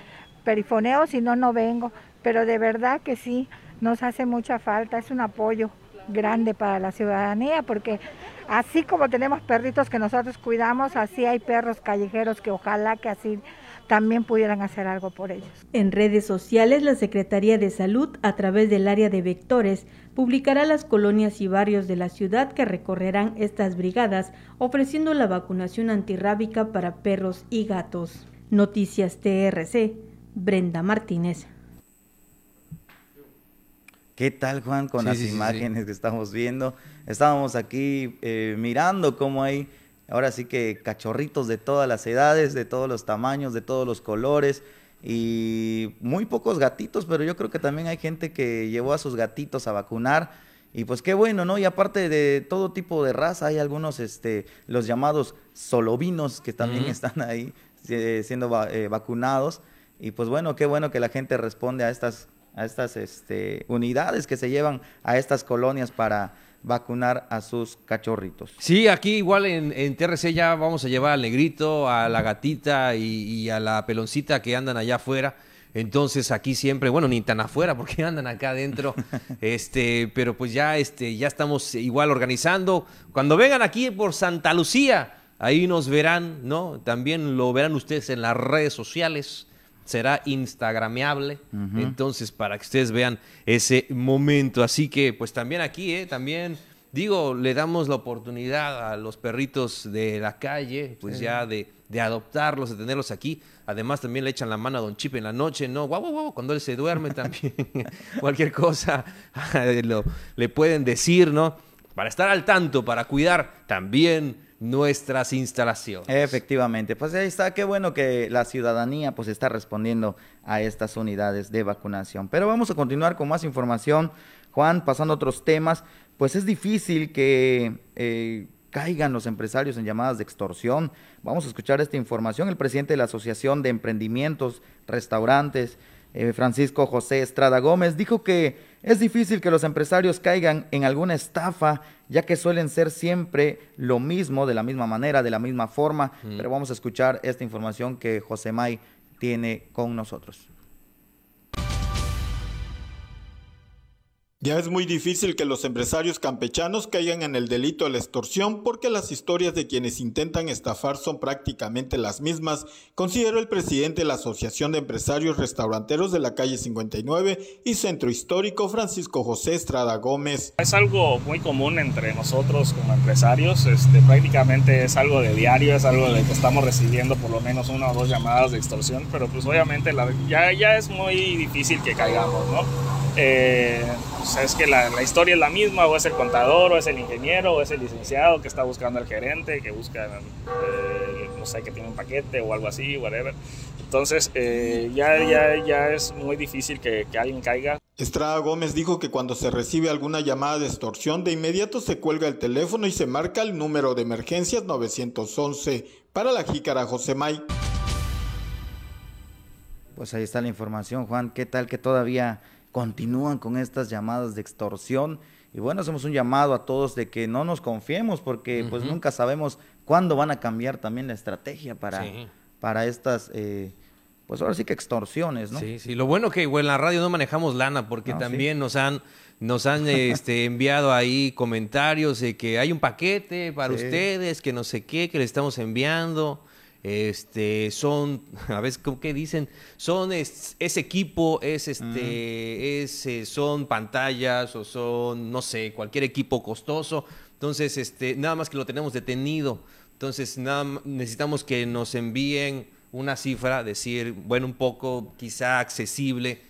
perifoneo, si no, no vengo. Pero de verdad que sí, nos hace mucha falta, es un apoyo grande para la ciudadanía, porque así como tenemos perritos que nosotros cuidamos, así hay perros callejeros que ojalá que así también pudieran hacer algo por ellos. En redes sociales, la Secretaría de Salud, a través del área de vectores, publicará las colonias y barrios de la ciudad que recorrerán estas brigadas, ofreciendo la vacunación antirrábica para perros y gatos. Noticias TRC, Brenda Martínez. ¿Qué tal, Juan, con las imágenes que estamos viendo? Estábamos aquí eh, mirando cómo hay, ahora sí que cachorritos de todas las edades, de todos los tamaños, de todos los colores y muy pocos gatitos, pero yo creo que también hay gente que llevó a sus gatitos a vacunar. Y pues qué bueno, ¿no? Y aparte de todo tipo de raza, hay algunos, este, los llamados solovinos que también están ahí eh, siendo eh, vacunados. Y pues bueno, qué bueno que la gente responde a estas, a estas este, unidades que se llevan a estas colonias para vacunar a sus cachorritos. Sí, aquí igual en, en TRC ya vamos a llevar al negrito, a la gatita y, a la peloncita que andan allá afuera. Entonces aquí siempre, bueno, ni tan afuera porque andan acá adentro, este, pero pues ya, este, ya estamos igual organizando. Cuando vengan aquí por Santa Lucía, ahí nos verán, ¿no? También lo verán ustedes en las redes sociales será instagrameable. Entonces, para que ustedes vean ese momento. Así que, pues también aquí, ¿eh? También, digo, le damos la oportunidad a los perritos de la calle, pues ya de, de, adoptarlos, de tenerlos aquí. Además, también le echan la mano a Don Chip en la noche, ¿no? Guau, guau, guau, cuando él se duerme también. Cualquier cosa lo, le pueden decir, ¿no? Para estar al tanto, para cuidar también nuestras instalaciones. Efectivamente, pues ahí está, qué bueno que la ciudadanía pues está respondiendo a estas unidades de vacunación. Pero vamos a continuar con más información. Juan, pasando a otros temas, pues es difícil que eh, caigan los empresarios en llamadas de extorsión. Vamos a escuchar esta información. El presidente de la Asociación de Emprendimientos, Restaurantes, eh, Francisco José Estrada Gómez, dijo que es difícil que los empresarios caigan en alguna estafa, ya que suelen ser siempre lo mismo, de la misma manera, de la misma forma. Pero vamos a escuchar esta información que José May tiene con nosotros. Ya es muy difícil que los empresarios campechanos caigan en el delito de la extorsión porque las historias de quienes intentan estafar son prácticamente las mismas, consideró el presidente de la Asociación de Empresarios Restauranteros de la calle 59 y Centro Histórico Francisco José Estrada Gómez. Es algo muy común entre nosotros como empresarios, este, prácticamente es algo de diario, es algo de que estamos recibiendo por lo menos una o dos llamadas de extorsión, pero pues obviamente ya, ya es muy difícil que caigamos, ¿no? Eh, pues es que la, historia es la misma, o es el contador, o es el ingeniero, o es el licenciado que está buscando al gerente, que busca, eh, no sé, que tiene un paquete o algo así, whatever. Entonces, eh, ya, ya, ya es muy difícil que, que alguien caiga. Estrada Gómez dijo que cuando se recibe alguna llamada de extorsión, de inmediato se cuelga el teléfono y se marca el número de emergencias 911 para la jícara José May. Pues ahí está la información, Juan. ¿Qué tal que todavía continúan con estas llamadas de extorsión. Y bueno, hacemos un llamado a todos de que no nos confiemos porque pues nunca sabemos cuándo van a cambiar también la estrategia para, para estas, eh, pues ahora sí que extorsiones, ¿no? Sí, sí, lo bueno que en la radio no manejamos lana porque también nos han nos han este, enviado ahí comentarios de que hay un paquete para ustedes, que no sé qué, que le estamos enviando este son a veces qué dicen son es, equipo es este es, eh, son pantallas o son no sé cualquier equipo costoso. Entonces este nada más que lo tenemos detenido. Entonces nada necesitamos que nos envíen una cifra decir bueno un poco quizá accesible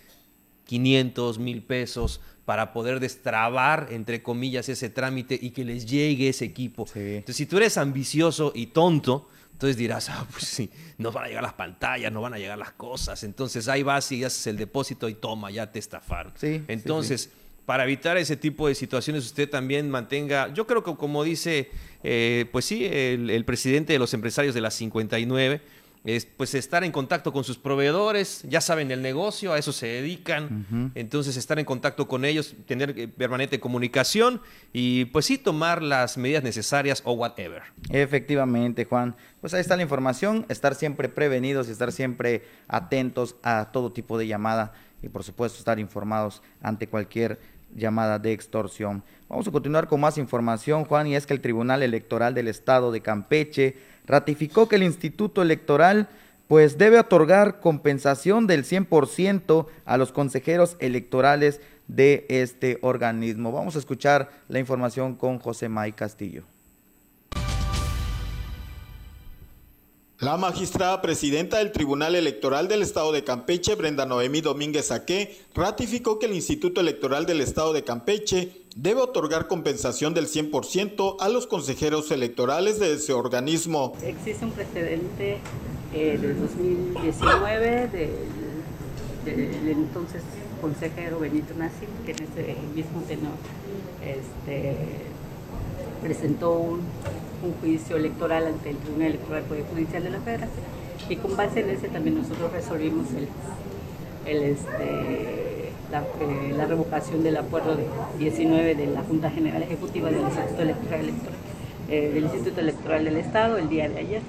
500 mil pesos para poder destrabar, entre comillas, ese trámite y que les llegue ese equipo. Entonces, si tú eres ambicioso y tonto, entonces dirás, ah, pues sí, no van a llegar las pantallas, no van a llegar las cosas. Entonces ahí vas y haces el depósito y toma, ya te estafaron. Sí, Entonces, para evitar ese tipo de situaciones, usted también mantenga, yo creo que como dice, eh, pues sí, el, el, presidente de los empresarios de la 59, es, pues estar en contacto con sus proveedores, ya saben el negocio, a eso se dedican, entonces estar en contacto con ellos, tener eh, permanente comunicación y pues sí tomar las medidas necesarias o whatever. Efectivamente, Juan. Pues ahí está la información, estar siempre prevenidos y estar siempre atentos a todo tipo de llamada y por supuesto estar informados ante cualquier llamada de extorsión. Vamos a continuar con más información, Juan, y es que el Tribunal Electoral del Estado de Campeche ratificó que el Instituto Electoral pues debe otorgar compensación del 100% a los consejeros electorales de este organismo. Vamos a escuchar la información con José May Castillo. La magistrada presidenta del Tribunal Electoral del Estado de Campeche, Brenda Noemí Domínguez Aque, ratificó que el Instituto Electoral del Estado de Campeche debe otorgar compensación del 100% a los consejeros electorales de ese organismo. Existe un precedente eh, del 2019 del, del, entonces consejero Benito Nassim, que en ese mismo tenor este, presentó un un juicio electoral ante el Tribunal Electoral Judicial de la Federación. Y con base en ese también nosotros resolvimos el, el este, la, eh, la, revocación del acuerdo 19 de la Junta General Ejecutiva del Instituto Electoral, eh, del Instituto Electoral del Estado el día de ayer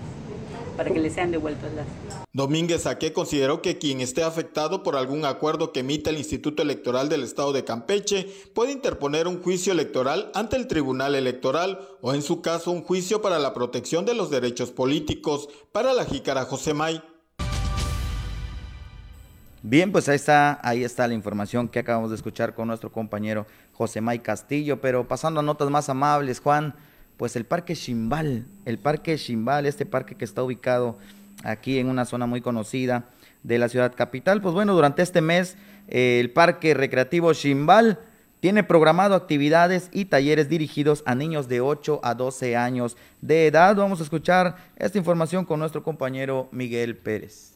para que le sean devueltas las. Domínguez Aque consideró que quien esté afectado por algún acuerdo que emita el Instituto Electoral del Estado de Campeche puede interponer un juicio electoral ante el Tribunal Electoral o en su caso un juicio para la protección de los derechos políticos para la jícara May. Bien, pues ahí está, ahí está la información que acabamos de escuchar con nuestro compañero José May Castillo, pero pasando a notas más amables, Juan, pues el Parque Chimbal, el Parque Chimbal, este parque que está ubicado aquí en una zona muy conocida de la ciudad capital, pues bueno, durante este mes eh, el Parque Recreativo Chimbal tiene programado actividades y talleres dirigidos a niños de 8 a 12 años de edad. Vamos a escuchar esta información con nuestro compañero Miguel Pérez.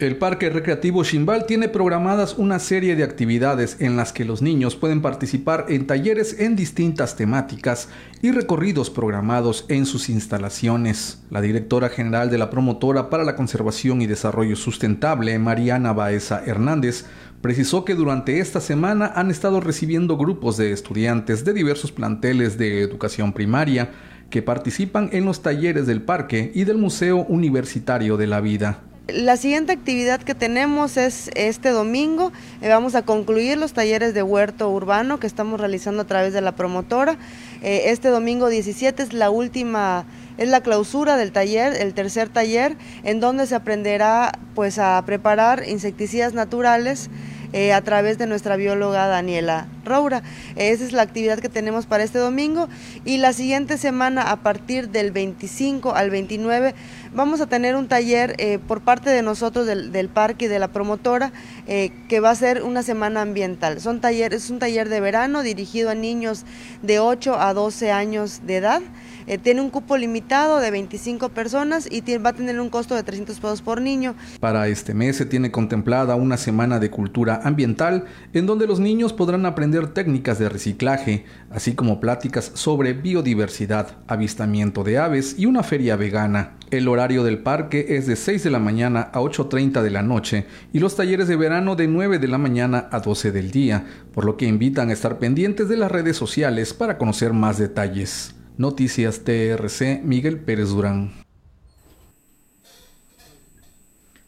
El Parque Recreativo Chimbal tiene programadas una serie de actividades en las que los niños pueden participar en talleres en distintas temáticas y recorridos programados en sus instalaciones. La directora general de la Promotora para la Conservación y Desarrollo Sustentable, Mariana Baeza Hernández, precisó que durante esta semana han estado recibiendo grupos de estudiantes de diversos planteles de educación primaria que participan en los talleres del parque y del Museo Universitario de la Vida. La siguiente actividad que tenemos es este domingo. Eh, vamos a concluir los talleres de huerto urbano que estamos realizando a través de la promotora. Eh, este domingo 17 es la última, es la clausura del taller, el tercer taller, en donde se aprenderá pues a preparar insecticidas naturales eh, a través de nuestra bióloga Daniela Roura. esa es la actividad que tenemos para este domingo y la siguiente semana a partir del 25 al 29 vamos a tener un taller eh, por parte de nosotros del, parque y de la promotora eh, que va a ser una semana ambiental. Son talleres, es un taller de verano dirigido a niños de 8 a 12 años de edad. Eh, tiene un cupo limitado de 25 personas y va a tener un costo de 300 pesos por niño. Para este mes se tiene contemplada una semana de cultura ambiental en donde los niños podrán aprender técnicas de reciclaje, así como pláticas sobre biodiversidad, avistamiento de aves y una feria vegana. El horario del parque es de 6 de la mañana a 8.30 de la noche y los talleres de verano de 9 de la mañana a 12 del día, por lo que invitan a estar pendientes de las redes sociales para conocer más detalles. Noticias TRC, Miguel Pérez Durán.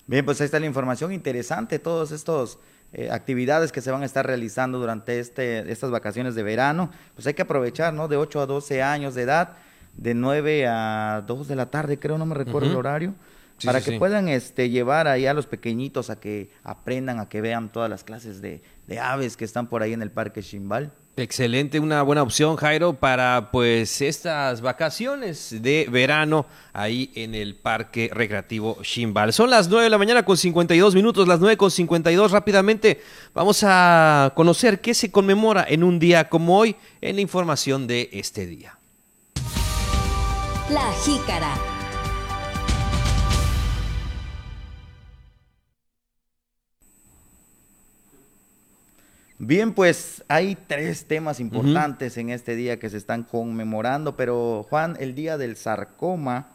Bien, pues ahí está la información interesante, todas estas eh, actividades que se van a estar realizando durante este, estas vacaciones de verano. Pues hay que aprovechar, ¿no? De 8 a 12 años de edad, de 9 a 2 de la tarde, creo, no me recuerdo el horario. para que puedan este, llevar ahí a los pequeñitos a que aprendan, a que vean todas las clases de, de aves que están por ahí en el Parque Chimbal. Excelente, una buena opción, Jairo, para pues estas vacaciones de verano ahí en el Parque Recreativo Shimbal. Son las 9 de la mañana con 52 minutos, las 9 con 52. Rápidamente vamos a conocer qué se conmemora en un día como hoy en la información de este día. La Jícara. Bien, pues hay tres temas importantes en este día que se están conmemorando, pero Juan, el día del sarcoma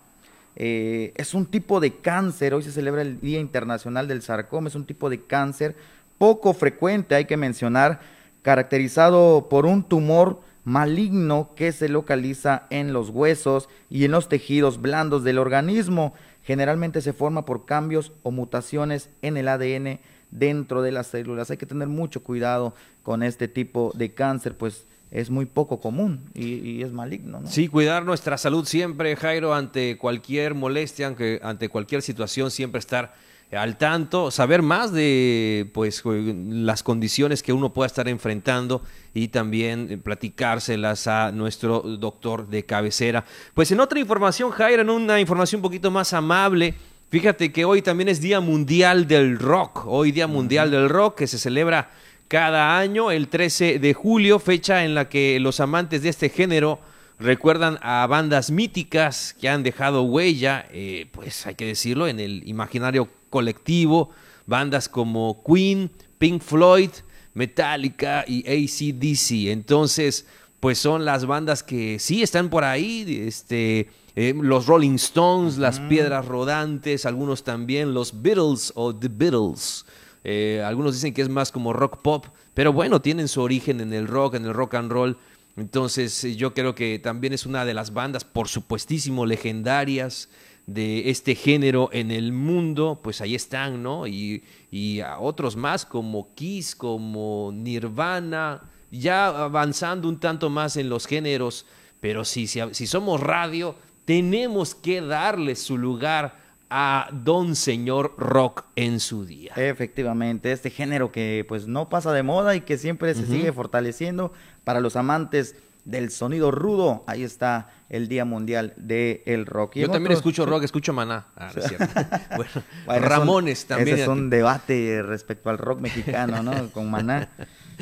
eh, es un tipo de cáncer, hoy se celebra el Día Internacional del Sarcoma, es un tipo de cáncer poco frecuente, hay que mencionar, caracterizado por un tumor maligno que se localiza en los huesos y en los tejidos blandos del organismo. Generalmente se forma por cambios o mutaciones en el ADN dentro de las células. Hay que tener mucho cuidado con este tipo de cáncer, pues es muy poco común y, es maligno. ¿no? Sí, cuidar nuestra salud siempre, Jairo, ante cualquier molestia, ante, ante cualquier situación, siempre estar al tanto, saber más de pues las condiciones que uno pueda estar enfrentando y también platicárselas a nuestro doctor de cabecera. Pues en otra información, Jairo, en una información un poquito más amable, fíjate que hoy también es Día Mundial del Rock, hoy Día Mundial del Rock que se celebra cada año, el 13 de julio, fecha en la que los amantes de este género recuerdan a bandas míticas que han dejado huella, eh, pues hay que decirlo, en el imaginario colectivo, bandas como Queen, Pink Floyd, Metallica y ACDC. Entonces, pues son las bandas que sí están por ahí, este, eh, los Rolling Stones, las Piedras Rodantes, algunos también, los Beatles o The Beatles. Eh, algunos dicen que es más como rock pop, pero bueno, tienen su origen en el rock, en el rock and roll. Entonces eh, yo creo que también es una de las bandas, por supuestísimo, legendarias de este género en el mundo, pues ahí están, ¿no? Y, y a otros más como Kiss, como Nirvana, ya avanzando un tanto más en los géneros, pero si, si, si somos radio, tenemos que darle su lugar a Don Señor Rock en su día. Efectivamente, este género que pues no pasa de moda y que siempre se sigue fortaleciendo para los amantes del sonido rudo. Ahí está el Día Mundial del Rock. Yo también escucho rock, escucho maná. Ah, bueno, Ramones también. Ese es un debate respecto al rock mexicano, ¿no? Con maná.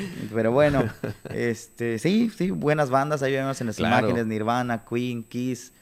Pero bueno, este, sí, sí, buenas bandas. Ahí vemos en las imágenes Nirvana, Queen, Kiss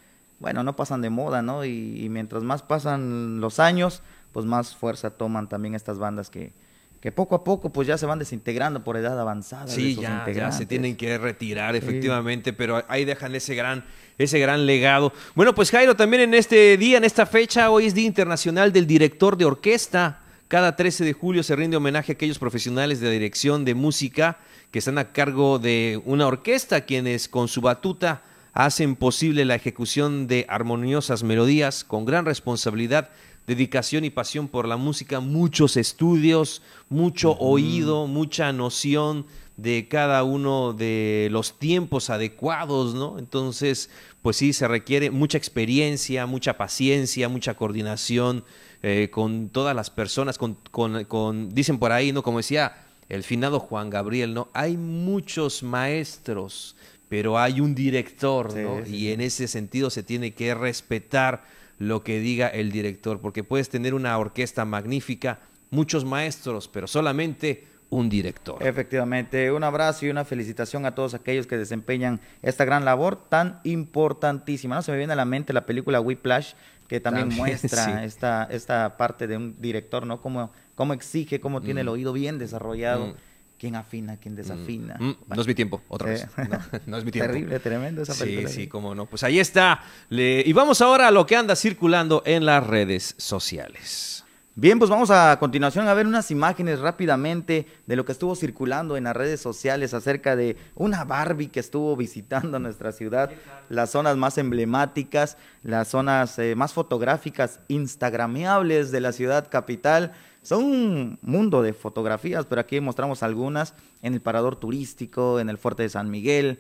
bueno, no pasan de moda, ¿no? Y, mientras más pasan los años, pues más fuerza toman también estas bandas que, que poco a poco pues ya se van desintegrando por edad avanzada. Sí, ya, ya, se tienen que retirar efectivamente, pero ahí dejan ese gran, ese gran legado. Bueno, pues Jairo, también en este día, en esta fecha, hoy es Día Internacional del Director de Orquesta. Cada 13 de julio se rinde homenaje a aquellos profesionales de dirección de música que están a cargo de una orquesta, quienes con su batuta hacen posible la ejecución de armoniosas melodías con gran responsabilidad, dedicación y pasión por la música, muchos estudios, mucho oído, mucha noción de cada uno de los tiempos adecuados, ¿no? Entonces, pues sí, se requiere mucha experiencia, mucha paciencia, mucha coordinación eh, con todas las personas, con, con, dicen por ahí, ¿no? Como decía el finado Juan Gabriel, ¿no? Hay muchos maestros, pero hay un director, ¿no? y en ese sentido se tiene que respetar lo que diga el director, porque puedes tener una orquesta magnífica, muchos maestros, pero solamente un director. Efectivamente, un abrazo y una felicitación a todos aquellos que desempeñan esta gran labor tan importantísima. No se me viene a la mente la película Whiplash, que también, muestra esta, esta parte de un director, ¿no? Cómo, cómo exige, cómo tiene el mm. oído bien desarrollado. Mm quién afina, quién desafina. Mm, mm, no es mi tiempo, otra vez. No, es mi tiempo. Terrible, tremendo esa película. Sí, sí, cómo no. Pues ahí está. Y vamos ahora a lo que anda circulando en las redes sociales. Bien, pues vamos a continuación a ver unas imágenes rápidamente de lo que estuvo circulando en las redes sociales acerca de una Barbie que estuvo visitando nuestra ciudad, las zonas más emblemáticas, las zonas eh, más fotográficas, instagrameables de la ciudad capital. Son un mundo de fotografías, pero aquí mostramos algunas en el parador turístico, en el fuerte de San Miguel,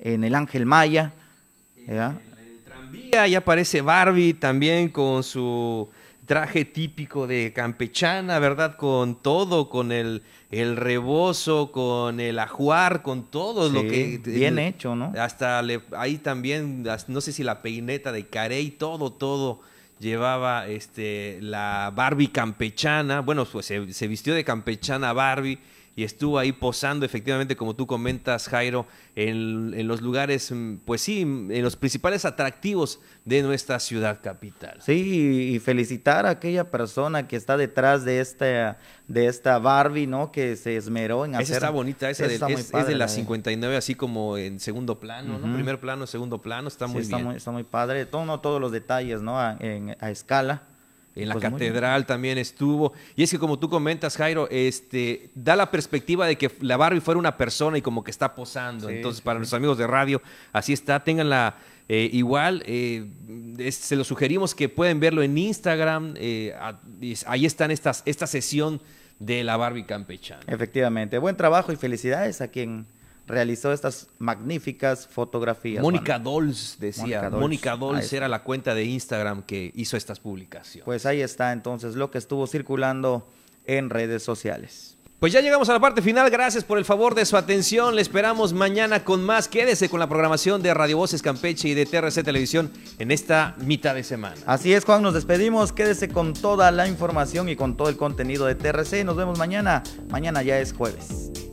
en el Ángel Maya. En el tranvía ya aparece Barbie también con su traje típico de campechana, ¿verdad? Con todo, con el, el rebozo, con el ajuar, con todo lo que... Bien hecho, ¿no? Hasta ahí también, no sé si la peineta de Carey, todo, todo llevaba este, la Barbie campechana, bueno, pues se, vistió de campechana Barbie y estuvo ahí posando efectivamente, como tú comentas, Jairo, en, los lugares, mm, pues sí, en los principales atractivos de nuestra ciudad capital. Sí, y felicitar a aquella persona que está detrás de esta, de esta Barbie, ¿no? Que se esmeró en hacer... Esa está bonita, esa, es, de la 59, así como en segundo plano, ¿no? Primer plano, segundo plano, está muy está bien. Muy, está muy padre, todo, todos los detalles, ¿no? a escala en la pues catedral también estuvo. Y es que como tú comentas, Jairo, este, da la perspectiva de que la Barbie fuera una persona y como que está posando. Entonces, para nuestros amigos de radio, así está, tenganla eh, igual. Eh, se lo sugerimos que pueden verlo en Instagram. Eh, ahí están estas, esta sesión de la Barbie campechana. Efectivamente, buen trabajo y felicidades a quien realizó estas magníficas fotografías. Mónica. Dolls decía. Mónica Dolls, era la cuenta de Instagram que hizo estas publicaciones. Pues ahí está entonces lo que estuvo circulando en redes sociales. Pues ya llegamos a la parte final. Gracias por el favor de su atención. Le esperamos mañana con más. Quédese con la programación de Radio Voces Campeche y de TRC Televisión en esta mitad de semana. Así es, Juan, nos despedimos. Quédese con toda la información y con todo el contenido de TRC. Nos vemos mañana. Mañana ya es jueves.